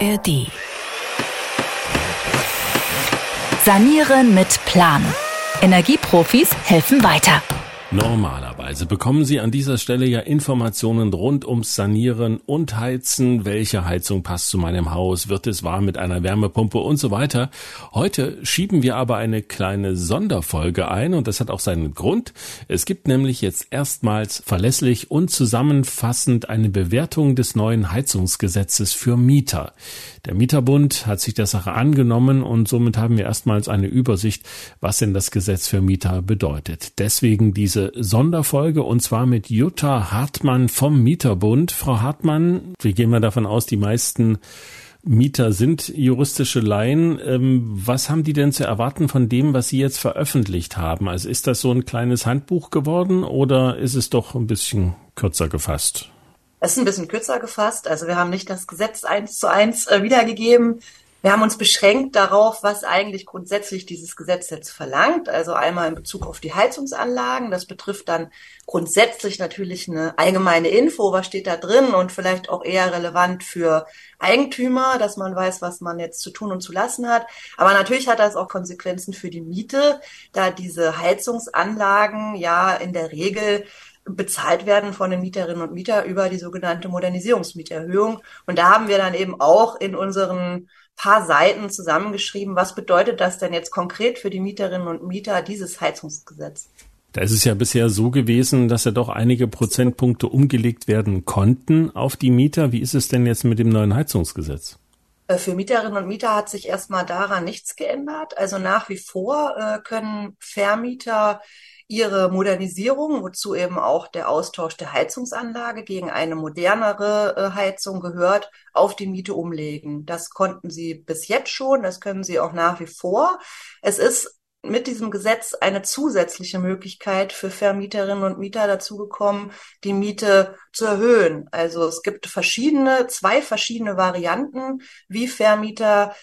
ARD. Sanieren mit Plan. Energieprofis helfen weiter. Normalerweise bekommen Sie an dieser Stelle ja Informationen rund ums Sanieren und Heizen. Welche Heizung passt zu meinem Haus? Wird es warm mit einer Wärmepumpe und so weiter? Heute schieben wir aber eine kleine Sonderfolge ein und das hat auch seinen Grund. Es gibt nämlich jetzt erstmals verlässlich und zusammenfassend eine Bewertung des neuen Heizungsgesetzes für Mieter. Der Mieterbund hat sich der Sache angenommen und somit haben wir erstmals eine Übersicht, was denn das Gesetz für Mieter bedeutet. Deswegen diese Sonderfolge und zwar mit Jutta Hartmann vom Mieterbund. Frau Hartmann, wir gehen mal davon aus, die meisten Mieter sind juristische Laien. Ähm, was haben die denn zu erwarten von dem, was Sie jetzt veröffentlicht haben? Also ist das so ein kleines Handbuch geworden oder ist es doch ein bisschen kürzer gefasst? Es ist ein bisschen kürzer gefasst. Also wir haben nicht das Gesetz eins zu eins äh, wiedergegeben. Wir haben uns beschränkt darauf, was eigentlich grundsätzlich dieses Gesetz jetzt verlangt. Also einmal in Bezug auf die Heizungsanlagen. Das betrifft dann grundsätzlich natürlich eine allgemeine Info. Was steht da drin? Und vielleicht auch eher relevant für Eigentümer, dass man weiß, was man jetzt zu tun und zu lassen hat. Aber natürlich hat das auch Konsequenzen für die Miete, da diese Heizungsanlagen ja in der Regel bezahlt werden von den Mieterinnen und Mietern über die sogenannte Modernisierungsmieterhöhung. Und da haben wir dann eben auch in unseren paar Seiten zusammengeschrieben, was bedeutet das denn jetzt konkret für die Mieterinnen und Mieter, dieses Heizungsgesetz? Da ist es ja bisher so gewesen, dass ja doch einige Prozentpunkte umgelegt werden konnten auf die Mieter. Wie ist es denn jetzt mit dem neuen Heizungsgesetz? Äh, für Mieterinnen und Mieter hat sich erstmal daran nichts geändert. Also nach wie vor äh, können Vermieter ihre Modernisierung, wozu eben auch der Austausch der Heizungsanlage gegen eine modernere äh, Heizung gehört, auf die Miete umlegen. Das konnten sie bis jetzt schon, das können sie auch nach wie vor. Es ist mit diesem Gesetz eine zusätzliche Möglichkeit für Vermieterinnen und Mieter dazugekommen, die Miete zu erhöhen. Also es gibt verschiedene, zwei verschiedene Varianten, wie Vermieter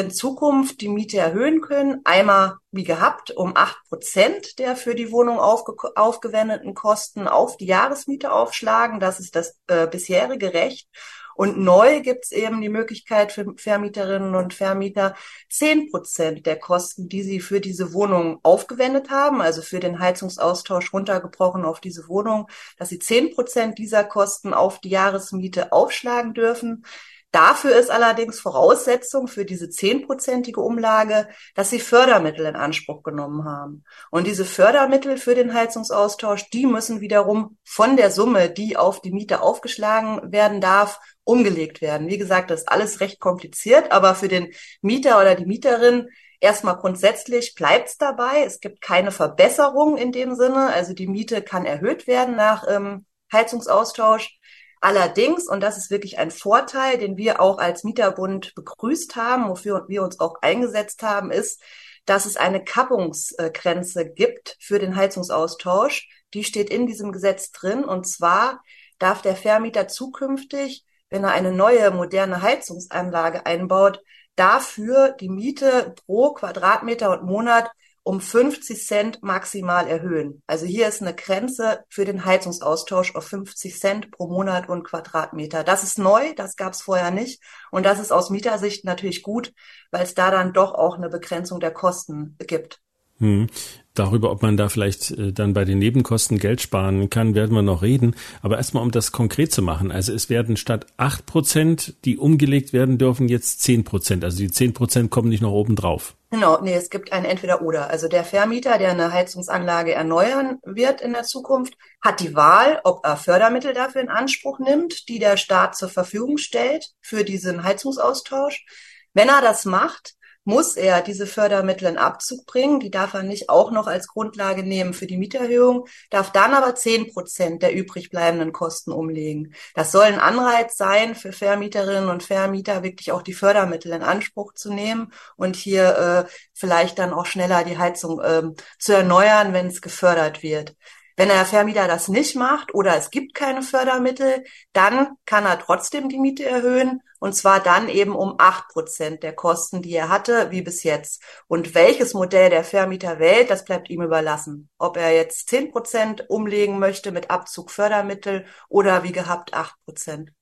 in Zukunft die Miete erhöhen können. Einmal wie gehabt um acht Prozent der für die Wohnung aufge aufgewendeten Kosten auf die Jahresmiete aufschlagen. Das ist das äh, bisherige Recht. Und neu gibt es eben die Möglichkeit für Vermieterinnen und Vermieter, zehn Prozent der Kosten, die sie für diese Wohnung aufgewendet haben, also für den Heizungsaustausch runtergebrochen auf diese Wohnung, dass sie zehn Prozent dieser Kosten auf die Jahresmiete aufschlagen dürfen. Dafür ist allerdings Voraussetzung für diese zehnprozentige Umlage, dass sie Fördermittel in Anspruch genommen haben. Und diese Fördermittel für den Heizungsaustausch, die müssen wiederum von der Summe, die auf die Miete aufgeschlagen werden darf, umgelegt werden. Wie gesagt, das ist alles recht kompliziert, aber für den Mieter oder die Mieterin erstmal grundsätzlich bleibt es dabei. Es gibt keine Verbesserung in dem Sinne. Also die Miete kann erhöht werden nach ähm, Heizungsaustausch. Allerdings, und das ist wirklich ein Vorteil, den wir auch als Mieterbund begrüßt haben, wofür wir uns auch eingesetzt haben, ist, dass es eine Kappungsgrenze gibt für den Heizungsaustausch. Die steht in diesem Gesetz drin. Und zwar darf der Vermieter zukünftig, wenn er eine neue moderne Heizungsanlage einbaut, dafür die Miete pro Quadratmeter und Monat um 50 Cent maximal erhöhen. Also hier ist eine Grenze für den Heizungsaustausch auf 50 Cent pro Monat und Quadratmeter. Das ist neu, das gab es vorher nicht. Und das ist aus Mietersicht natürlich gut, weil es da dann doch auch eine Begrenzung der Kosten gibt. Hm. Darüber, ob man da vielleicht äh, dann bei den Nebenkosten Geld sparen kann, werden wir noch reden. Aber erstmal, um das konkret zu machen. Also es werden statt acht Prozent, die umgelegt werden dürfen, jetzt zehn Prozent. Also die zehn Prozent kommen nicht noch oben drauf. Genau, nee, es gibt ein Entweder-Oder. Also der Vermieter, der eine Heizungsanlage erneuern wird in der Zukunft, hat die Wahl, ob er Fördermittel dafür in Anspruch nimmt, die der Staat zur Verfügung stellt für diesen Heizungsaustausch. Wenn er das macht, muss er diese Fördermittel in Abzug bringen. Die darf er nicht auch noch als Grundlage nehmen für die Mieterhöhung, darf dann aber zehn Prozent der übrig bleibenden Kosten umlegen. Das soll ein Anreiz sein für Vermieterinnen und Vermieter, wirklich auch die Fördermittel in Anspruch zu nehmen und hier äh, vielleicht dann auch schneller die Heizung äh, zu erneuern, wenn es gefördert wird. Wenn der Vermieter das nicht macht oder es gibt keine Fördermittel, dann kann er trotzdem die Miete erhöhen und zwar dann eben um acht Prozent der Kosten, die er hatte, wie bis jetzt. Und welches Modell der Vermieter wählt, das bleibt ihm überlassen. Ob er jetzt zehn Prozent umlegen möchte mit Abzug Fördermittel oder wie gehabt acht Prozent.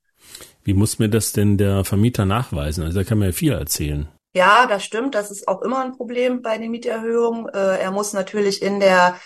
Wie muss mir das denn der Vermieter nachweisen? Also da kann man ja viel erzählen. Ja, das stimmt. Das ist auch immer ein Problem bei den Mieterhöhungen. Äh, er muss natürlich in der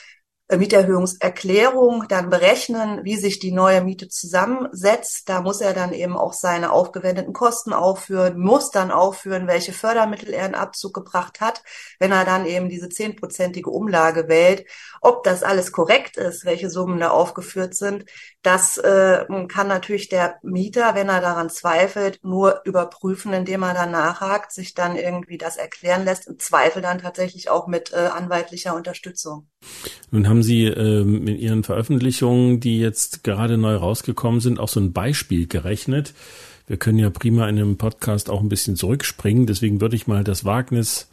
Mieterhöhungserklärung dann berechnen, wie sich die neue Miete zusammensetzt. Da muss er dann eben auch seine aufgewendeten Kosten aufführen, muss dann aufführen, welche Fördermittel er in Abzug gebracht hat, wenn er dann eben diese zehnprozentige Umlage wählt. Ob das alles korrekt ist, welche Summen da aufgeführt sind, das äh, kann natürlich der Mieter, wenn er daran zweifelt, nur überprüfen, indem er dann nachhakt, sich dann irgendwie das erklären lässt, im Zweifel dann tatsächlich auch mit äh, anwaltlicher Unterstützung. Haben Sie ähm, in Ihren Veröffentlichungen, die jetzt gerade neu rausgekommen sind, auch so ein Beispiel gerechnet. Wir können ja prima in einem Podcast auch ein bisschen zurückspringen. Deswegen würde ich mal das Wagnis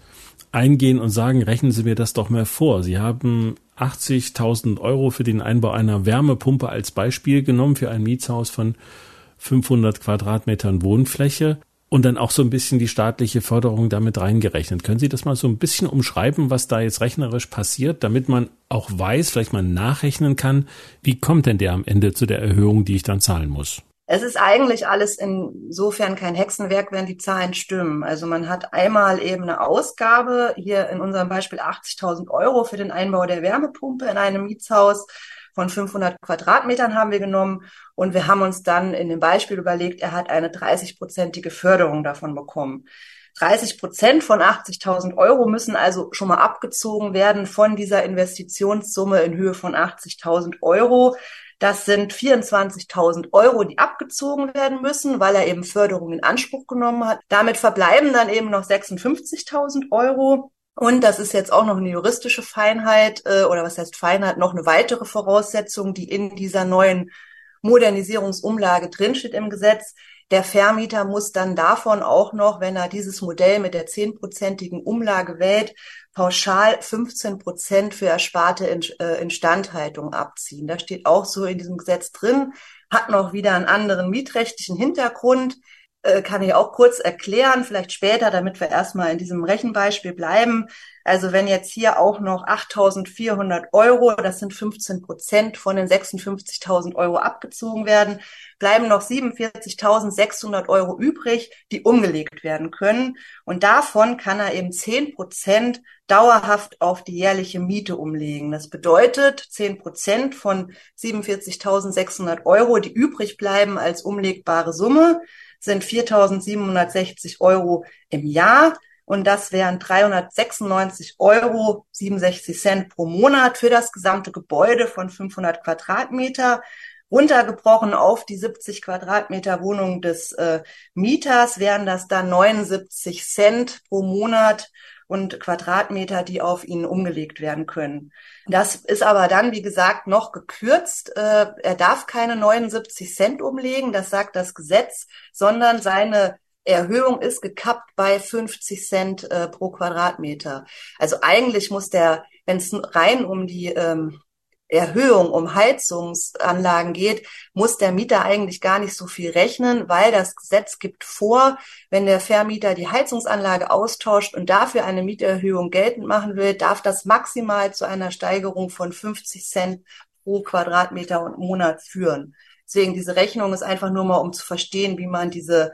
eingehen und sagen, rechnen Sie mir das doch mal vor. Sie haben 80.000 Euro für den Einbau einer Wärmepumpe als Beispiel genommen für ein Mietshaus von 500 Quadratmetern Wohnfläche und dann auch so ein bisschen die staatliche Förderung damit reingerechnet. Können Sie das mal so ein bisschen umschreiben, was da jetzt rechnerisch passiert, damit man auch weiß, vielleicht mal nachrechnen kann, wie kommt denn der am Ende zu der Erhöhung, die ich dann zahlen muss? Es ist eigentlich alles insofern kein Hexenwerk, wenn die Zahlen stimmen. Also man hat einmal eben eine Ausgabe, hier in unserem Beispiel 80.000 Euro für den Einbau der Wärmepumpe in einem Mietshaus von 500 Quadratmetern haben wir genommen und wir haben uns dann in dem Beispiel überlegt, er hat eine 30-prozentige Förderung davon bekommen. 30 Prozent von 80.000 Euro müssen also schon mal abgezogen werden von dieser Investitionssumme in Höhe von 80.000 Euro. Das sind 24.000 Euro, die abgezogen werden müssen, weil er eben Förderung in Anspruch genommen hat. Damit verbleiben dann eben noch 56.000 Euro. Und das ist jetzt auch noch eine juristische Feinheit äh, oder was heißt Feinheit, noch eine weitere Voraussetzung, die in dieser neuen Modernisierungsumlage drinsteht im Gesetz. Der Vermieter muss dann davon auch noch, wenn er dieses Modell mit der zehnprozentigen Umlage wählt, pauschal 15 Prozent für ersparte äh, Instandhaltung abziehen. Da steht auch so in diesem Gesetz drin, hat noch wieder einen anderen mietrechtlichen Hintergrund. Äh, kann ich auch kurz erklären, vielleicht später, damit wir erstmal in diesem Rechenbeispiel bleiben. Also wenn jetzt hier auch noch 8.400 Euro, das sind 15 Prozent von den 56.000 Euro abgezogen werden, bleiben noch 47.600 Euro übrig, die umgelegt werden können. Und davon kann er eben 10 Prozent dauerhaft auf die jährliche Miete umlegen. Das bedeutet 10 Prozent von 47.600 Euro, die übrig bleiben als umlegbare Summe sind 4.760 Euro im Jahr. Und das wären 396 Euro 67 Cent pro Monat für das gesamte Gebäude von 500 Quadratmeter. Runtergebrochen auf die 70 Quadratmeter Wohnung des äh, Mieters wären das dann 79 Cent pro Monat und Quadratmeter, die auf ihn umgelegt werden können. Das ist aber dann, wie gesagt, noch gekürzt. Äh, er darf keine 79 Cent umlegen, das sagt das Gesetz, sondern seine Erhöhung ist gekappt bei 50 Cent äh, pro Quadratmeter. Also eigentlich muss der, wenn es rein um die ähm, Erhöhung um Heizungsanlagen geht, muss der Mieter eigentlich gar nicht so viel rechnen, weil das Gesetz gibt vor, wenn der Vermieter die Heizungsanlage austauscht und dafür eine Mieterhöhung geltend machen will, darf das maximal zu einer Steigerung von 50 Cent pro Quadratmeter und Monat führen. Deswegen diese Rechnung ist einfach nur mal, um zu verstehen, wie man diese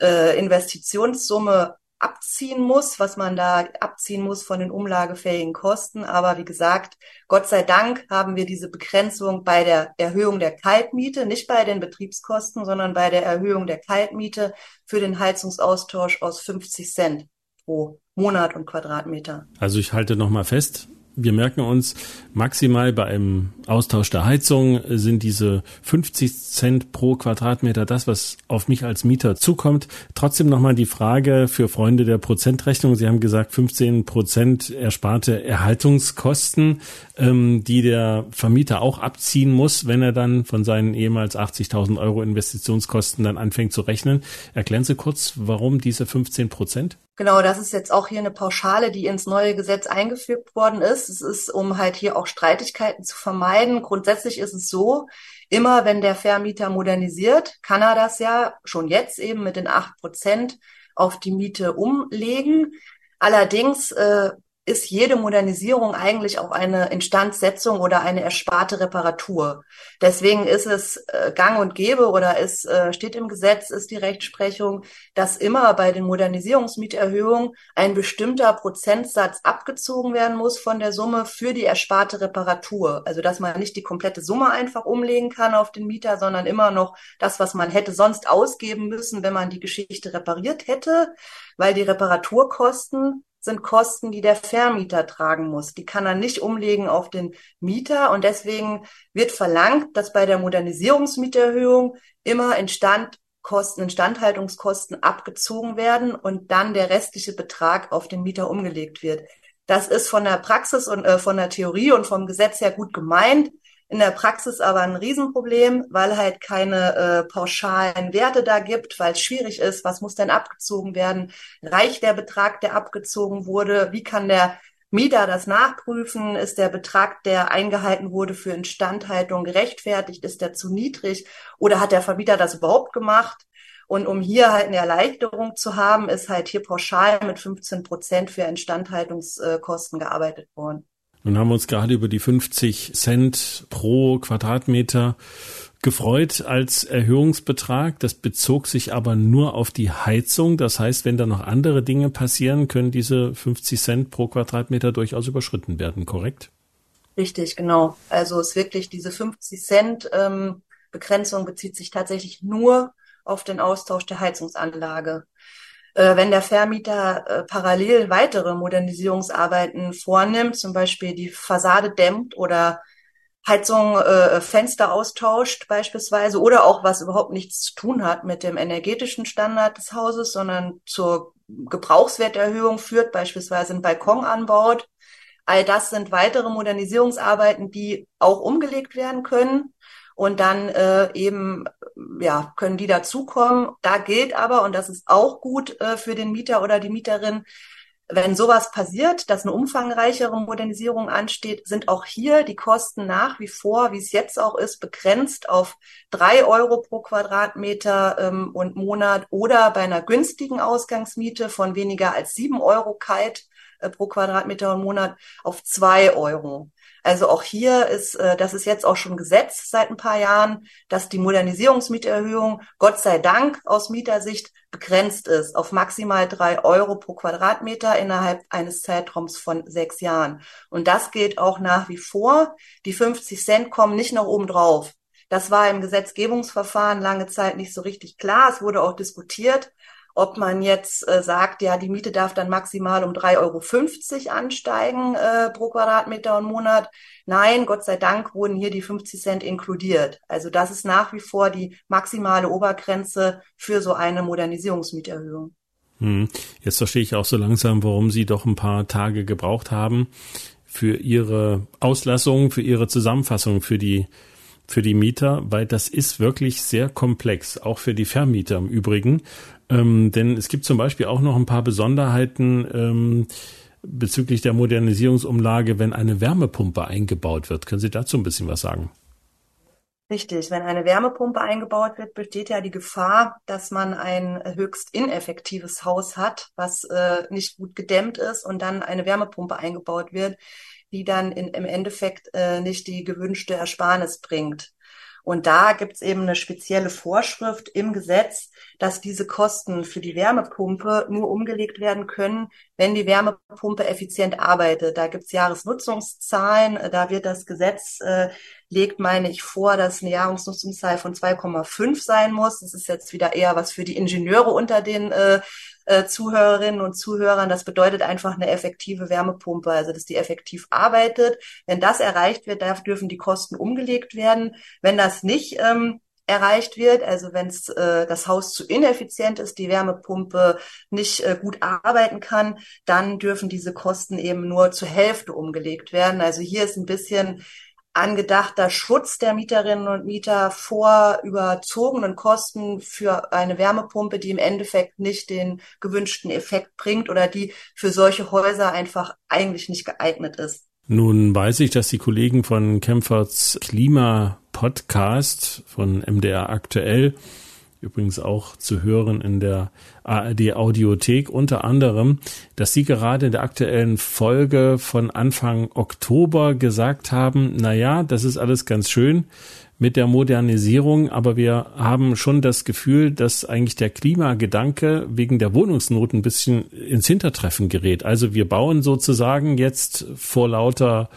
äh, Investitionssumme abziehen muss, was man da abziehen muss von den umlagefähigen Kosten. Aber wie gesagt, Gott sei Dank haben wir diese Begrenzung bei der Erhöhung der Kaltmiete, nicht bei den Betriebskosten, sondern bei der Erhöhung der Kaltmiete für den Heizungsaustausch aus 50 Cent pro Monat und Quadratmeter. Also ich halte nochmal fest, wir merken uns, maximal bei einem Austausch der Heizung sind diese 50 Cent pro Quadratmeter das, was auf mich als Mieter zukommt. Trotzdem nochmal die Frage für Freunde der Prozentrechnung. Sie haben gesagt, 15 Prozent ersparte Erhaltungskosten, ähm, die der Vermieter auch abziehen muss, wenn er dann von seinen ehemals 80.000 Euro Investitionskosten dann anfängt zu rechnen. Erklären Sie kurz, warum diese 15 Prozent? Genau, das ist jetzt auch hier eine Pauschale, die ins neue Gesetz eingefügt worden ist. Es ist, um halt hier auch Streitigkeiten zu vermeiden. Grundsätzlich ist es so, immer wenn der Vermieter modernisiert, kann er das ja schon jetzt eben mit den acht Prozent auf die Miete umlegen. Allerdings äh, ist jede Modernisierung eigentlich auch eine Instandsetzung oder eine ersparte Reparatur. Deswegen ist es äh, gang und gäbe oder es äh, steht im Gesetz, ist die Rechtsprechung, dass immer bei den Modernisierungsmieterhöhungen ein bestimmter Prozentsatz abgezogen werden muss von der Summe für die ersparte Reparatur. Also dass man nicht die komplette Summe einfach umlegen kann auf den Mieter, sondern immer noch das, was man hätte sonst ausgeben müssen, wenn man die Geschichte repariert hätte, weil die Reparaturkosten sind Kosten, die der Vermieter tragen muss. Die kann er nicht umlegen auf den Mieter und deswegen wird verlangt, dass bei der Modernisierungsmieterhöhung immer Instandkosten, Instandhaltungskosten abgezogen werden und dann der restliche Betrag auf den Mieter umgelegt wird. Das ist von der Praxis und äh, von der Theorie und vom Gesetz her gut gemeint in der Praxis aber ein Riesenproblem, weil halt keine äh, pauschalen Werte da gibt, weil es schwierig ist, was muss denn abgezogen werden? Reicht der Betrag, der abgezogen wurde? Wie kann der Mieter das nachprüfen? Ist der Betrag, der eingehalten wurde für Instandhaltung gerechtfertigt? Ist der zu niedrig? Oder hat der Vermieter das überhaupt gemacht? Und um hier halt eine Erleichterung zu haben, ist halt hier pauschal mit 15 Prozent für Instandhaltungskosten gearbeitet worden. Nun haben wir uns gerade über die 50 Cent pro Quadratmeter gefreut als Erhöhungsbetrag. Das bezog sich aber nur auf die Heizung. Das heißt, wenn da noch andere Dinge passieren, können diese 50 Cent pro Quadratmeter durchaus überschritten werden, korrekt? Richtig, genau. Also es ist wirklich diese 50 Cent ähm, Begrenzung bezieht sich tatsächlich nur auf den Austausch der Heizungsanlage. Äh, wenn der Vermieter äh, parallel weitere Modernisierungsarbeiten vornimmt, zum Beispiel die Fassade dämmt oder Heizung, äh, Fenster austauscht beispielsweise oder auch was überhaupt nichts zu tun hat mit dem energetischen Standard des Hauses, sondern zur Gebrauchswerterhöhung führt, beispielsweise einen Balkon anbaut. All das sind weitere Modernisierungsarbeiten, die auch umgelegt werden können und dann äh, eben ja können die dazukommen. Da gilt aber und das ist auch gut äh, für den Mieter oder die Mieterin. Wenn sowas passiert, dass eine umfangreichere Modernisierung ansteht, sind auch hier die Kosten nach wie vor, wie es jetzt auch ist, begrenzt auf drei Euro pro Quadratmeter ähm, und Monat oder bei einer günstigen Ausgangsmiete von weniger als sieben Euro kalt äh, pro Quadratmeter und Monat auf zwei Euro. Also auch hier ist, äh, das ist jetzt auch schon Gesetz seit ein paar Jahren, dass die Modernisierungsmieterhöhung Gott sei Dank aus Mietersicht begrenzt ist auf maximal drei Euro pro Quadratmeter innerhalb eines Zeitraums von sechs Jahren. Und das gilt auch nach wie vor. Die 50 Cent kommen nicht noch oben drauf. Das war im Gesetzgebungsverfahren lange Zeit nicht so richtig klar. Es wurde auch diskutiert ob man jetzt äh, sagt, ja, die Miete darf dann maximal um 3,50 Euro ansteigen äh, pro Quadratmeter und Monat. Nein, Gott sei Dank wurden hier die 50 Cent inkludiert. Also das ist nach wie vor die maximale Obergrenze für so eine Modernisierungsmieterhöhung. Hm. Jetzt verstehe ich auch so langsam, warum Sie doch ein paar Tage gebraucht haben für Ihre Auslassung, für Ihre Zusammenfassung, für die für die Mieter, weil das ist wirklich sehr komplex, auch für die Vermieter im Übrigen. Ähm, denn es gibt zum Beispiel auch noch ein paar Besonderheiten ähm, bezüglich der Modernisierungsumlage, wenn eine Wärmepumpe eingebaut wird. Können Sie dazu ein bisschen was sagen? Richtig, wenn eine Wärmepumpe eingebaut wird, besteht ja die Gefahr, dass man ein höchst ineffektives Haus hat, was äh, nicht gut gedämmt ist und dann eine Wärmepumpe eingebaut wird, die dann in, im Endeffekt äh, nicht die gewünschte Ersparnis bringt. Und da gibt's eben eine spezielle Vorschrift im Gesetz, dass diese Kosten für die Wärmepumpe nur umgelegt werden können, wenn die Wärmepumpe effizient arbeitet. Da gibt's Jahresnutzungszahlen, da wird das Gesetz äh, legt, meine ich, vor, dass eine Jahresnutzungszahl von 2,5 sein muss. Das ist jetzt wieder eher was für die Ingenieure unter den äh, äh, Zuhörerinnen und Zuhörern. Das bedeutet einfach eine effektive Wärmepumpe, also dass die effektiv arbeitet. Wenn das erreicht wird, darf, dürfen die Kosten umgelegt werden. Wenn das nicht ähm, erreicht wird, also wenn äh, das Haus zu ineffizient ist, die Wärmepumpe nicht äh, gut arbeiten kann, dann dürfen diese Kosten eben nur zur Hälfte umgelegt werden. Also hier ist ein bisschen angedachter Schutz der Mieterinnen und Mieter vor überzogenen Kosten für eine Wärmepumpe, die im Endeffekt nicht den gewünschten Effekt bringt oder die für solche Häuser einfach eigentlich nicht geeignet ist. Nun weiß ich, dass die Kollegen von Kempferts Klima Podcast von MDR aktuell übrigens auch zu hören in der ARD Audiothek unter anderem, dass Sie gerade in der aktuellen Folge von Anfang Oktober gesagt haben, na ja, das ist alles ganz schön mit der Modernisierung, aber wir haben schon das Gefühl, dass eigentlich der Klimagedanke wegen der Wohnungsnot ein bisschen ins Hintertreffen gerät. Also wir bauen sozusagen jetzt vor lauter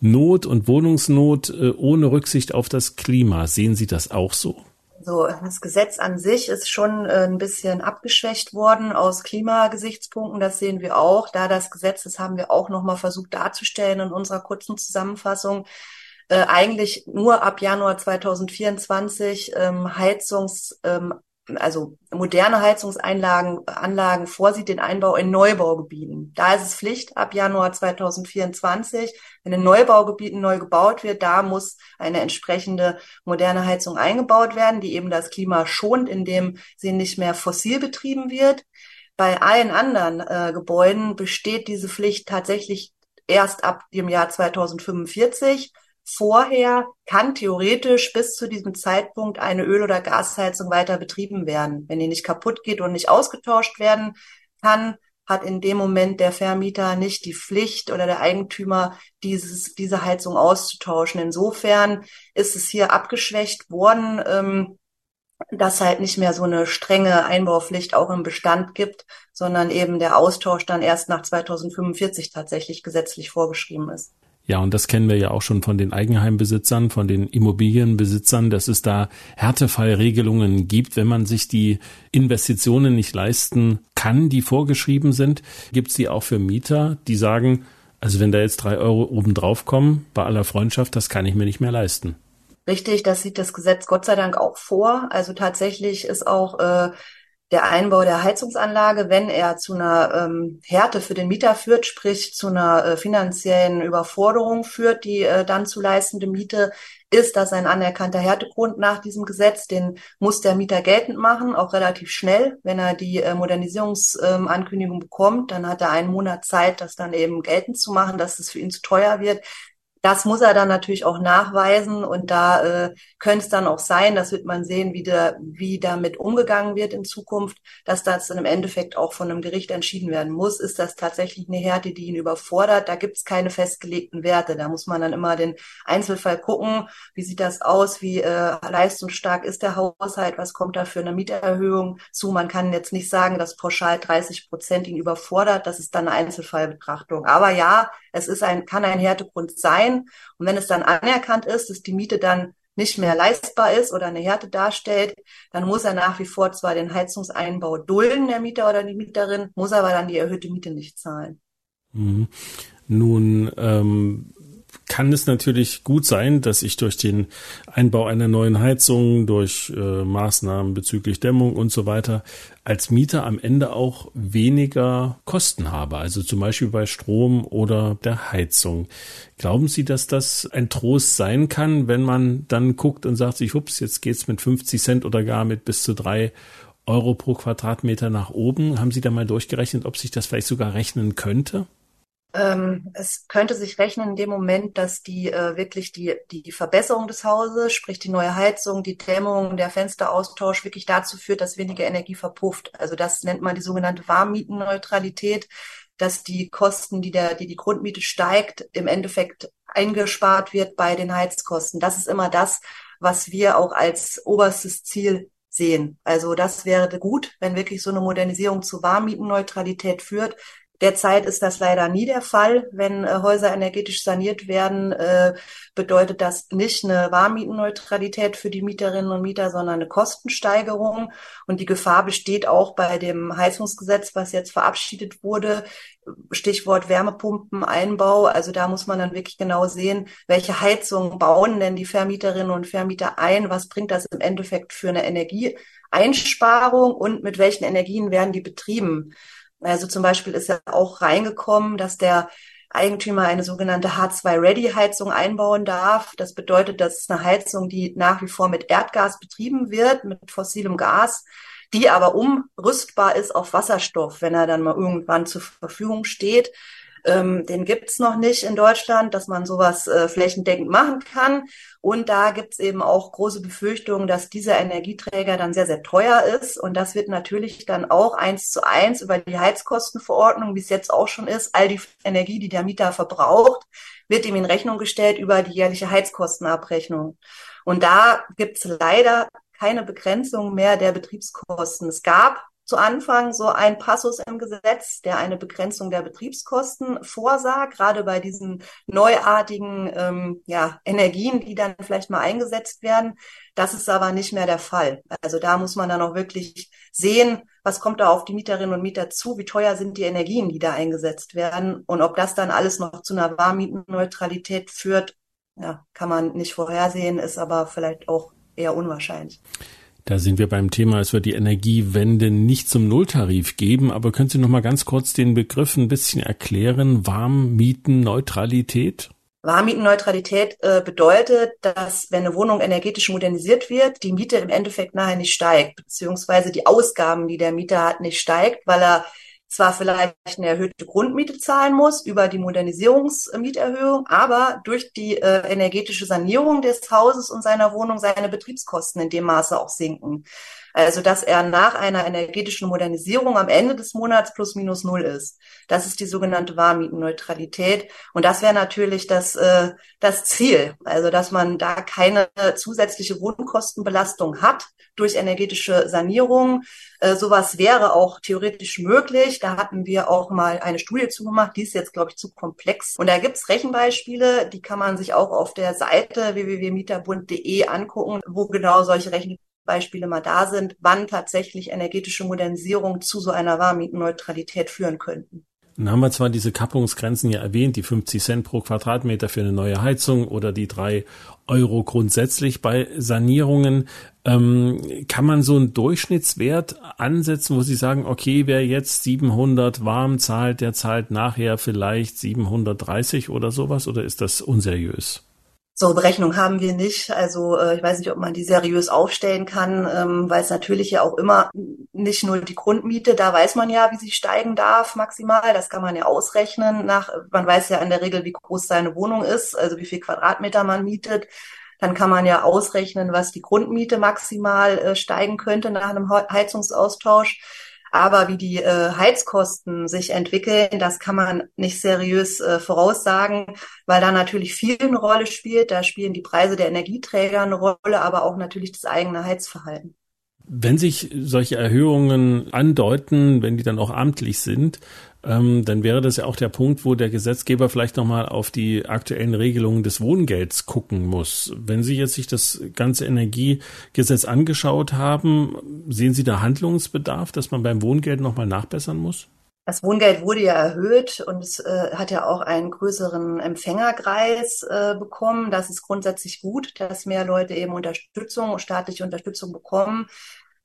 Not und Wohnungsnot äh, ohne Rücksicht auf das Klima. Sehen Sie das auch so? So, das Gesetz an sich ist schon äh, ein bisschen abgeschwächt worden aus Klimagesichtspunkten. Das sehen wir auch. Da das Gesetz, das haben wir auch nochmal versucht darzustellen in unserer kurzen Zusammenfassung, äh, eigentlich nur ab Januar 2024 ähm, Heizungs, ähm, also moderne Heizungseinlagen Anlagen vorsieht den Einbau in Neubaugebieten. Da ist es Pflicht ab Januar 2024. Wenn in Neubaugebieten neu gebaut wird, da muss eine entsprechende moderne Heizung eingebaut werden, die eben das Klima schont, indem sie nicht mehr fossil betrieben wird. Bei allen anderen äh, Gebäuden besteht diese Pflicht tatsächlich erst ab dem Jahr 2045 vorher kann theoretisch bis zu diesem Zeitpunkt eine Öl- oder Gasheizung weiter betrieben werden. Wenn die nicht kaputt geht und nicht ausgetauscht werden kann, hat in dem Moment der Vermieter nicht die Pflicht oder der Eigentümer, dieses, diese Heizung auszutauschen. Insofern ist es hier abgeschwächt worden, ähm, dass halt nicht mehr so eine strenge Einbaupflicht auch im Bestand gibt, sondern eben der Austausch dann erst nach 2045 tatsächlich gesetzlich vorgeschrieben ist. Ja, und das kennen wir ja auch schon von den Eigenheimbesitzern, von den Immobilienbesitzern, dass es da Härtefallregelungen gibt, wenn man sich die Investitionen nicht leisten kann, die vorgeschrieben sind. Gibt es die auch für Mieter, die sagen, also wenn da jetzt drei Euro obendrauf kommen, bei aller Freundschaft, das kann ich mir nicht mehr leisten. Richtig, das sieht das Gesetz Gott sei Dank auch vor. Also tatsächlich ist auch äh, der Einbau der Heizungsanlage, wenn er zu einer ähm, Härte für den Mieter führt, sprich zu einer äh, finanziellen Überforderung führt, die äh, dann zu leistende Miete, ist das ein anerkannter Härtegrund nach diesem Gesetz. Den muss der Mieter geltend machen, auch relativ schnell. Wenn er die äh, Modernisierungsankündigung bekommt, dann hat er einen Monat Zeit, das dann eben geltend zu machen, dass es für ihn zu teuer wird. Das muss er dann natürlich auch nachweisen und da äh, könnte es dann auch sein, das wird man sehen, wie, der, wie damit umgegangen wird in Zukunft, dass das dann im Endeffekt auch von einem Gericht entschieden werden muss. Ist das tatsächlich eine Härte, die ihn überfordert? Da gibt es keine festgelegten Werte. Da muss man dann immer den Einzelfall gucken, wie sieht das aus, wie äh, leistungsstark ist der Haushalt, was kommt da für eine Mieterhöhung zu. Man kann jetzt nicht sagen, dass pauschal 30 Prozent ihn überfordert. Das ist dann eine Einzelfallbetrachtung. Aber ja, es ist ein, kann ein Härtegrund sein. Und wenn es dann anerkannt ist, dass die Miete dann nicht mehr leistbar ist oder eine Härte darstellt, dann muss er nach wie vor zwar den Heizungseinbau dulden, der Mieter oder die Mieterin, muss aber dann die erhöhte Miete nicht zahlen. Mhm. Nun ähm, kann es natürlich gut sein, dass ich durch den Einbau einer neuen Heizung, durch äh, Maßnahmen bezüglich Dämmung und so weiter als Mieter am Ende auch weniger Kosten habe, also zum Beispiel bei Strom oder der Heizung. Glauben Sie, dass das ein Trost sein kann, wenn man dann guckt und sagt sich, ups, jetzt geht's mit 50 Cent oder gar mit bis zu drei Euro pro Quadratmeter nach oben? Haben Sie da mal durchgerechnet, ob sich das vielleicht sogar rechnen könnte? Ähm, es könnte sich rechnen in dem Moment, dass die äh, wirklich die, die Verbesserung des Hauses, sprich die neue Heizung, die Dämmung, der Fensteraustausch wirklich dazu führt, dass weniger Energie verpufft. Also das nennt man die sogenannte Warmmietenneutralität, dass die Kosten, die der, die die Grundmiete steigt, im Endeffekt eingespart wird bei den Heizkosten. Das ist immer das, was wir auch als oberstes Ziel sehen. Also das wäre gut, wenn wirklich so eine Modernisierung zu Warmmietenneutralität führt, Derzeit ist das leider nie der Fall. Wenn äh, Häuser energetisch saniert werden, äh, bedeutet das nicht eine Warmmietenneutralität für die Mieterinnen und Mieter, sondern eine Kostensteigerung. Und die Gefahr besteht auch bei dem Heizungsgesetz, was jetzt verabschiedet wurde. Stichwort Wärmepumpeneinbau. Also da muss man dann wirklich genau sehen, welche Heizungen bauen denn die Vermieterinnen und Vermieter ein? Was bringt das im Endeffekt für eine Energieeinsparung und mit welchen Energien werden die betrieben? Also zum Beispiel ist ja auch reingekommen, dass der Eigentümer eine sogenannte H2-Ready-Heizung einbauen darf. Das bedeutet, das ist eine Heizung, die nach wie vor mit Erdgas betrieben wird, mit fossilem Gas, die aber umrüstbar ist auf Wasserstoff, wenn er dann mal irgendwann zur Verfügung steht. Ähm, den gibt's noch nicht in Deutschland, dass man sowas äh, flächendeckend machen kann. Und da gibt's eben auch große Befürchtungen, dass dieser Energieträger dann sehr, sehr teuer ist. Und das wird natürlich dann auch eins zu eins über die Heizkostenverordnung, wie es jetzt auch schon ist, all die Energie, die der Mieter verbraucht, wird ihm in Rechnung gestellt über die jährliche Heizkostenabrechnung. Und da gibt's leider keine Begrenzung mehr der Betriebskosten. Es gab zu Anfang so ein Passus im Gesetz, der eine Begrenzung der Betriebskosten vorsah, gerade bei diesen neuartigen ähm, ja, Energien, die dann vielleicht mal eingesetzt werden. Das ist aber nicht mehr der Fall. Also da muss man dann auch wirklich sehen, was kommt da auf die Mieterinnen und Mieter zu, wie teuer sind die Energien, die da eingesetzt werden und ob das dann alles noch zu einer Warmmietenneutralität führt, ja, kann man nicht vorhersehen, ist aber vielleicht auch eher unwahrscheinlich. Da sind wir beim Thema, es wird die Energiewende nicht zum Nulltarif geben, aber können Sie noch mal ganz kurz den Begriff ein bisschen erklären? Warmmietenneutralität? Warmmietenneutralität äh, bedeutet, dass wenn eine Wohnung energetisch modernisiert wird, die Miete im Endeffekt nachher nicht steigt, beziehungsweise die Ausgaben, die der Mieter hat, nicht steigt, weil er zwar vielleicht eine erhöhte Grundmiete zahlen muss über die Modernisierungsmieterhöhung, aber durch die äh, energetische Sanierung des Hauses und seiner Wohnung seine Betriebskosten in dem Maße auch sinken. Also dass er nach einer energetischen Modernisierung am Ende des Monats plus minus null ist. Das ist die sogenannte Warmmietenneutralität. Und das wäre natürlich das, äh, das Ziel. Also dass man da keine zusätzliche Wohnkostenbelastung hat durch energetische Sanierung. Äh, sowas wäre auch theoretisch möglich. Da hatten wir auch mal eine Studie zugemacht. Die ist jetzt, glaube ich, zu komplex. Und da gibt's Rechenbeispiele, die kann man sich auch auf der Seite www.mieterbund.de angucken, wo genau solche Rechenbeispiele Beispiele mal da sind, wann tatsächlich energetische Modernisierung zu so einer Warmmietenneutralität führen könnten. Dann haben wir zwar diese Kappungsgrenzen ja erwähnt, die 50 Cent pro Quadratmeter für eine neue Heizung oder die drei Euro grundsätzlich bei Sanierungen. Ähm, kann man so einen Durchschnittswert ansetzen, wo Sie sagen, okay, wer jetzt 700 warm zahlt, der zahlt nachher vielleicht 730 oder sowas, oder ist das unseriös? So Berechnung haben wir nicht. Also äh, ich weiß nicht, ob man die seriös aufstellen kann, ähm, weil es natürlich ja auch immer nicht nur die Grundmiete, da weiß man ja, wie sie steigen darf maximal. Das kann man ja ausrechnen. Nach, man weiß ja in der Regel, wie groß seine Wohnung ist, also wie viel Quadratmeter man mietet. Dann kann man ja ausrechnen, was die Grundmiete maximal äh, steigen könnte nach einem Heizungsaustausch. Aber wie die äh, Heizkosten sich entwickeln, das kann man nicht seriös äh, voraussagen, weil da natürlich viel eine Rolle spielt. Da spielen die Preise der Energieträger eine Rolle, aber auch natürlich das eigene Heizverhalten. Wenn sich solche Erhöhungen andeuten, wenn die dann auch amtlich sind, ähm, dann wäre das ja auch der Punkt, wo der Gesetzgeber vielleicht nochmal auf die aktuellen Regelungen des Wohngelds gucken muss. Wenn Sie jetzt sich das ganze Energiegesetz angeschaut haben, sehen Sie da Handlungsbedarf, dass man beim Wohngeld nochmal nachbessern muss? Das Wohngeld wurde ja erhöht und es äh, hat ja auch einen größeren Empfängerkreis äh, bekommen. Das ist grundsätzlich gut, dass mehr Leute eben Unterstützung, staatliche Unterstützung bekommen.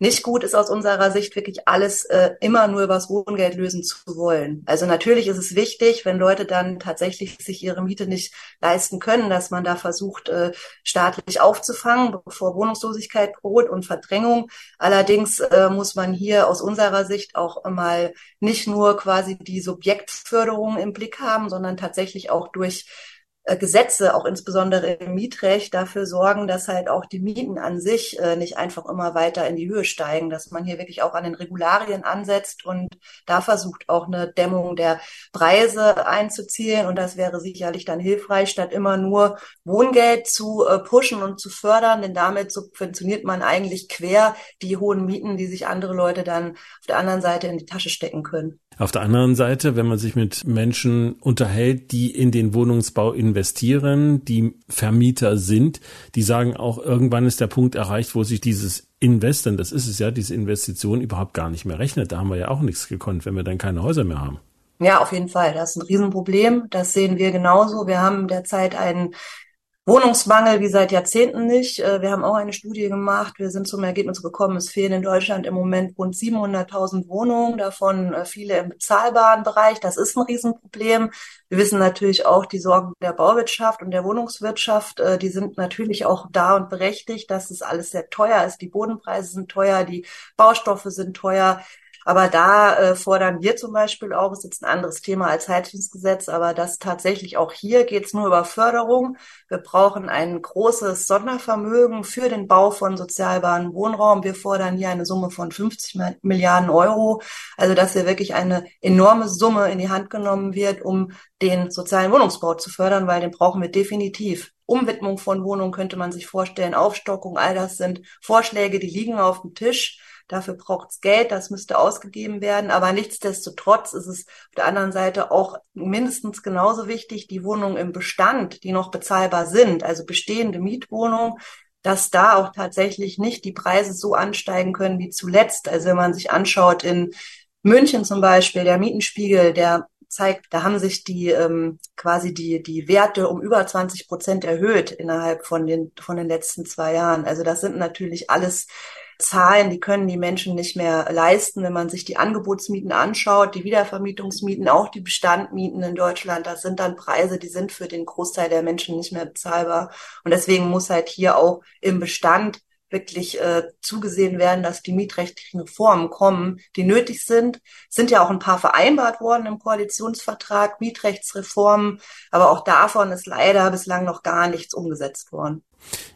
Nicht gut ist aus unserer Sicht wirklich alles äh, immer nur übers Wohngeld lösen zu wollen. Also natürlich ist es wichtig, wenn Leute dann tatsächlich sich ihre Miete nicht leisten können, dass man da versucht, äh, staatlich aufzufangen, bevor Wohnungslosigkeit droht und Verdrängung. Allerdings äh, muss man hier aus unserer Sicht auch mal nicht nur quasi die Subjektförderung im Blick haben, sondern tatsächlich auch durch Gesetze, auch insbesondere im Mietrecht, dafür sorgen, dass halt auch die Mieten an sich äh, nicht einfach immer weiter in die Höhe steigen, dass man hier wirklich auch an den Regularien ansetzt und da versucht auch eine Dämmung der Preise einzuzielen. Und das wäre sicherlich dann hilfreich, statt immer nur Wohngeld zu äh, pushen und zu fördern, denn damit subventioniert man eigentlich quer die hohen Mieten, die sich andere Leute dann auf der anderen Seite in die Tasche stecken können. Auf der anderen Seite, wenn man sich mit Menschen unterhält, die in den Wohnungsbau investieren, die Vermieter sind, die sagen auch, irgendwann ist der Punkt erreicht, wo sich dieses Invest, denn das ist es ja, diese Investition überhaupt gar nicht mehr rechnet. Da haben wir ja auch nichts gekonnt, wenn wir dann keine Häuser mehr haben. Ja, auf jeden Fall. Das ist ein Riesenproblem. Das sehen wir genauso. Wir haben derzeit einen Wohnungsmangel wie seit Jahrzehnten nicht. Äh, wir haben auch eine Studie gemacht. Wir sind zum Ergebnis gekommen, es fehlen in Deutschland im Moment rund 700.000 Wohnungen, davon äh, viele im bezahlbaren Bereich. Das ist ein Riesenproblem. Wir wissen natürlich auch die Sorgen der Bauwirtschaft und der Wohnungswirtschaft. Äh, die sind natürlich auch da und berechtigt, dass es alles sehr teuer ist. Die Bodenpreise sind teuer, die Baustoffe sind teuer. Aber da äh, fordern wir zum Beispiel auch, ist jetzt ein anderes Thema als Heizungsgesetz, aber das tatsächlich auch hier geht es nur über Förderung. Wir brauchen ein großes Sondervermögen für den Bau von sozialbaren Wohnraum. Wir fordern hier eine Summe von 50 Milliarden Euro. Also dass hier wirklich eine enorme Summe in die Hand genommen wird, um den sozialen Wohnungsbau zu fördern, weil den brauchen wir definitiv. Umwidmung von Wohnungen könnte man sich vorstellen, Aufstockung, all das sind Vorschläge, die liegen auf dem Tisch. Dafür braucht es Geld, das müsste ausgegeben werden. Aber nichtsdestotrotz ist es auf der anderen Seite auch mindestens genauso wichtig, die Wohnungen im Bestand, die noch bezahlbar sind, also bestehende Mietwohnungen, dass da auch tatsächlich nicht die Preise so ansteigen können wie zuletzt. Also wenn man sich anschaut in München zum Beispiel, der Mietenspiegel, der zeigt, da haben sich die ähm, quasi die die Werte um über 20 Prozent erhöht innerhalb von den von den letzten zwei Jahren. Also das sind natürlich alles Zahlen, die können die Menschen nicht mehr leisten, wenn man sich die Angebotsmieten anschaut, die Wiedervermietungsmieten, auch die Bestandmieten in Deutschland, das sind dann Preise, die sind für den Großteil der Menschen nicht mehr bezahlbar. Und deswegen muss halt hier auch im Bestand wirklich äh, zugesehen werden, dass die mietrechtlichen Reformen kommen, die nötig sind. Sind ja auch ein paar vereinbart worden im Koalitionsvertrag, Mietrechtsreformen, aber auch davon ist leider bislang noch gar nichts umgesetzt worden.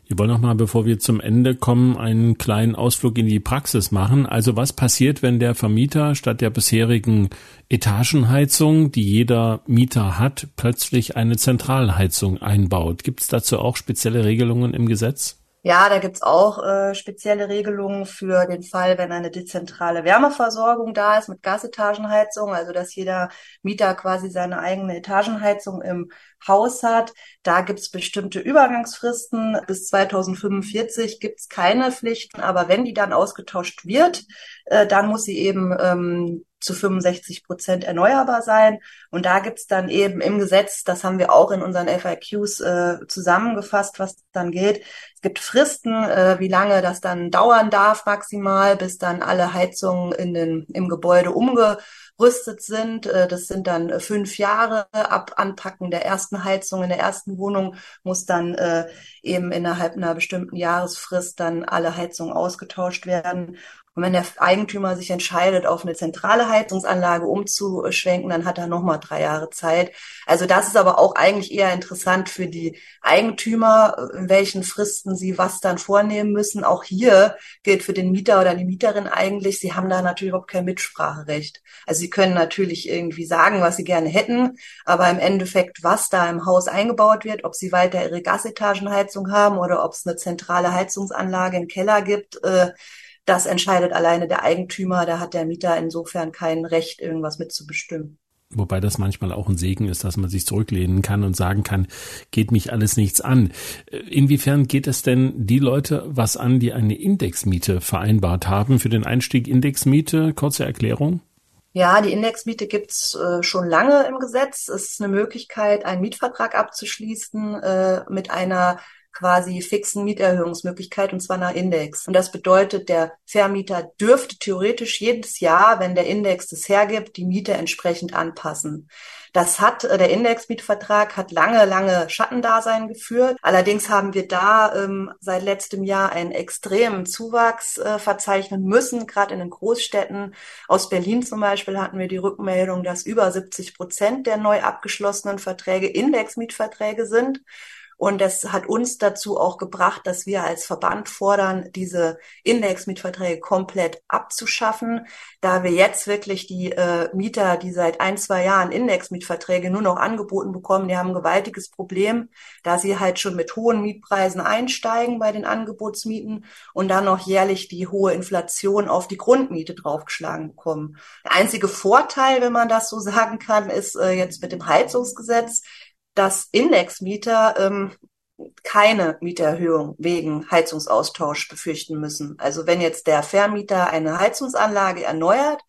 Wir wollen noch mal, bevor wir zum Ende kommen, einen kleinen Ausflug in die Praxis machen. Also was passiert, wenn der Vermieter statt der bisherigen Etagenheizung, die jeder Mieter hat, plötzlich eine Zentralheizung einbaut? Gibt es dazu auch spezielle Regelungen im Gesetz? Ja, da gibt's auch äh, spezielle Regelungen für den Fall, wenn eine dezentrale Wärmeversorgung da ist mit Gasetagenheizung, also dass jeder Mieter quasi seine eigene Etagenheizung im Haus hat. Da gibt's bestimmte Übergangsfristen. Bis 2045 gibt's keine Pflichten, aber wenn die dann ausgetauscht wird, äh, dann muss sie eben ähm, zu 65 Prozent erneuerbar sein. Und da gibt's dann eben im Gesetz, das haben wir auch in unseren FAQs äh, zusammengefasst, was dann geht. Es gibt Fristen, äh, wie lange das dann dauern darf maximal, bis dann alle Heizungen in den, im Gebäude umgerüstet sind. Äh, das sind dann fünf Jahre ab Anpacken der ersten Heizung in der ersten Wohnung muss dann äh, eben innerhalb einer bestimmten Jahresfrist dann alle Heizungen ausgetauscht werden. Und wenn der Eigentümer sich entscheidet, auf eine zentrale Heizungsanlage umzuschwenken, dann hat er nochmal drei Jahre Zeit. Also das ist aber auch eigentlich eher interessant für die Eigentümer, in welchen Fristen sie was dann vornehmen müssen. Auch hier gilt für den Mieter oder die Mieterin eigentlich, sie haben da natürlich überhaupt kein Mitspracherecht. Also sie können natürlich irgendwie sagen, was sie gerne hätten, aber im Endeffekt, was da im Haus eingebaut wird, ob sie weiter ihre Gasetagenheizung haben oder ob es eine zentrale Heizungsanlage im Keller gibt, äh, das entscheidet alleine der Eigentümer. Da hat der Mieter insofern kein Recht, irgendwas mitzubestimmen. Wobei das manchmal auch ein Segen ist, dass man sich zurücklehnen kann und sagen kann, geht mich alles nichts an. Inwiefern geht es denn die Leute was an, die eine Indexmiete vereinbart haben? Für den Einstieg Indexmiete, kurze Erklärung? Ja, die Indexmiete gibt's äh, schon lange im Gesetz. Es ist eine Möglichkeit, einen Mietvertrag abzuschließen äh, mit einer quasi fixen Mieterhöhungsmöglichkeit und zwar nach Index. Und das bedeutet, der Vermieter dürfte theoretisch jedes Jahr, wenn der Index das hergibt, die Miete entsprechend anpassen. Das hat äh, der Indexmietvertrag hat lange, lange Schattendasein geführt. Allerdings haben wir da ähm, seit letztem Jahr einen extremen Zuwachs äh, verzeichnen müssen, gerade in den Großstädten. Aus Berlin zum Beispiel hatten wir die Rückmeldung, dass über 70 Prozent der neu abgeschlossenen Verträge Indexmietverträge sind. Und das hat uns dazu auch gebracht, dass wir als Verband fordern, diese Indexmietverträge komplett abzuschaffen, da wir jetzt wirklich die äh, Mieter, die seit ein, zwei Jahren Indexmietverträge nur noch angeboten bekommen, die haben ein gewaltiges Problem, da sie halt schon mit hohen Mietpreisen einsteigen bei den Angebotsmieten und dann noch jährlich die hohe Inflation auf die Grundmiete draufgeschlagen bekommen. Der einzige Vorteil, wenn man das so sagen kann, ist äh, jetzt mit dem Heizungsgesetz, dass Indexmieter ähm, keine Mieterhöhung wegen Heizungsaustausch befürchten müssen. Also wenn jetzt der Vermieter eine Heizungsanlage erneuert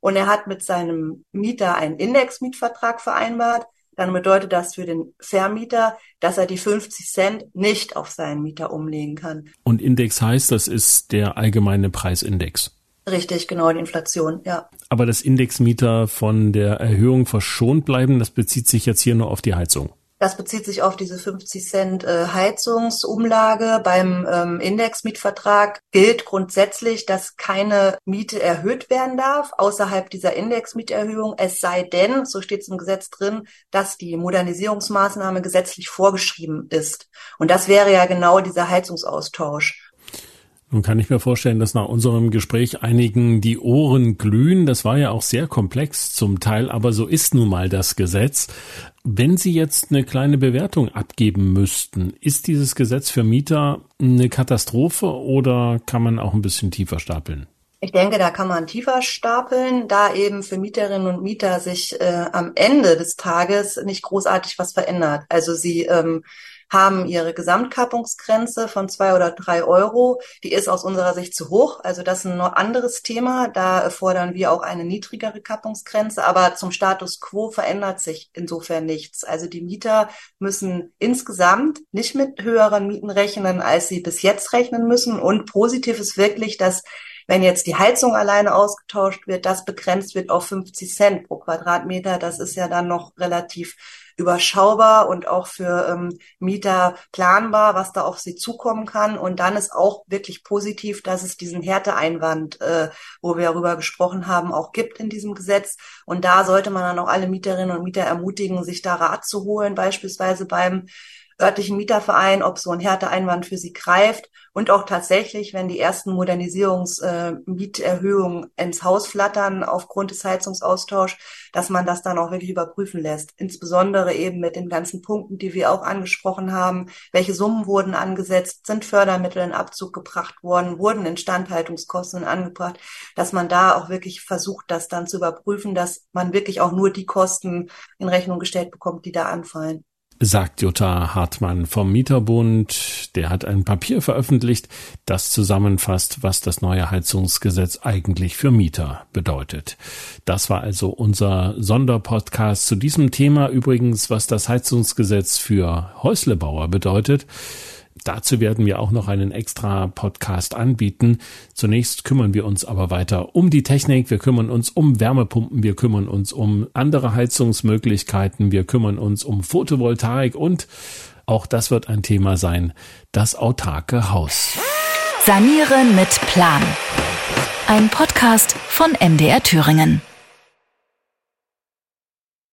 und er hat mit seinem Mieter einen Indexmietvertrag vereinbart, dann bedeutet das für den Vermieter, dass er die 50 Cent nicht auf seinen Mieter umlegen kann. Und Index heißt, das ist der allgemeine Preisindex. Richtig, genau, die Inflation, ja. Aber das Indexmieter von der Erhöhung verschont bleiben, das bezieht sich jetzt hier nur auf die Heizung. Das bezieht sich auf diese 50 Cent äh, Heizungsumlage. Beim ähm, Indexmietvertrag gilt grundsätzlich, dass keine Miete erhöht werden darf außerhalb dieser Indexmieterhöhung. Es sei denn, so steht es im Gesetz drin, dass die Modernisierungsmaßnahme gesetzlich vorgeschrieben ist. Und das wäre ja genau dieser Heizungsaustausch. Nun kann ich mir vorstellen, dass nach unserem Gespräch einigen die Ohren glühen. Das war ja auch sehr komplex zum Teil, aber so ist nun mal das Gesetz. Wenn Sie jetzt eine kleine Bewertung abgeben müssten, ist dieses Gesetz für Mieter eine Katastrophe oder kann man auch ein bisschen tiefer stapeln? Ich denke, da kann man tiefer stapeln, da eben für Mieterinnen und Mieter sich äh, am Ende des Tages nicht großartig was verändert. Also sie ähm, haben ihre Gesamtkappungsgrenze von zwei oder drei Euro. Die ist aus unserer Sicht zu hoch. Also das ist ein anderes Thema. Da fordern wir auch eine niedrigere Kappungsgrenze. Aber zum Status quo verändert sich insofern nichts. Also die Mieter müssen insgesamt nicht mit höheren Mieten rechnen, als sie bis jetzt rechnen müssen. Und positiv ist wirklich, dass wenn jetzt die Heizung alleine ausgetauscht wird, das begrenzt wird auf 50 Cent pro Quadratmeter. Das ist ja dann noch relativ überschaubar und auch für ähm, Mieter planbar, was da auf sie zukommen kann. Und dann ist auch wirklich positiv, dass es diesen Härteeinwand, äh, wo wir darüber gesprochen haben, auch gibt in diesem Gesetz. Und da sollte man dann auch alle Mieterinnen und Mieter ermutigen, sich da Rat zu holen, beispielsweise beim örtlichen Mieterverein, ob so ein Härteeinwand für sie greift und auch tatsächlich, wenn die ersten Modernisierungsmieterhöhungen äh, ins Haus flattern aufgrund des Heizungsaustauschs, dass man das dann auch wirklich überprüfen lässt. Insbesondere eben mit den ganzen Punkten, die wir auch angesprochen haben. Welche Summen wurden angesetzt? Sind Fördermittel in Abzug gebracht worden? Wurden Instandhaltungskosten angebracht? Dass man da auch wirklich versucht, das dann zu überprüfen, dass man wirklich auch nur die Kosten in Rechnung gestellt bekommt, die da anfallen sagt Jutta Hartmann vom Mieterbund. Der hat ein Papier veröffentlicht, das zusammenfasst, was das neue Heizungsgesetz eigentlich für Mieter bedeutet. Das war also unser Sonderpodcast zu diesem Thema. Übrigens, was das Heizungsgesetz für Häuslebauer bedeutet. Dazu werden wir auch noch einen extra Podcast anbieten. Zunächst kümmern wir uns aber weiter um die Technik. Wir kümmern uns um Wärmepumpen. Wir kümmern uns um andere Heizungsmöglichkeiten. Wir kümmern uns um Photovoltaik und auch das wird ein Thema sein. Das autarke Haus. Sanieren mit Plan. Ein Podcast von MDR Thüringen.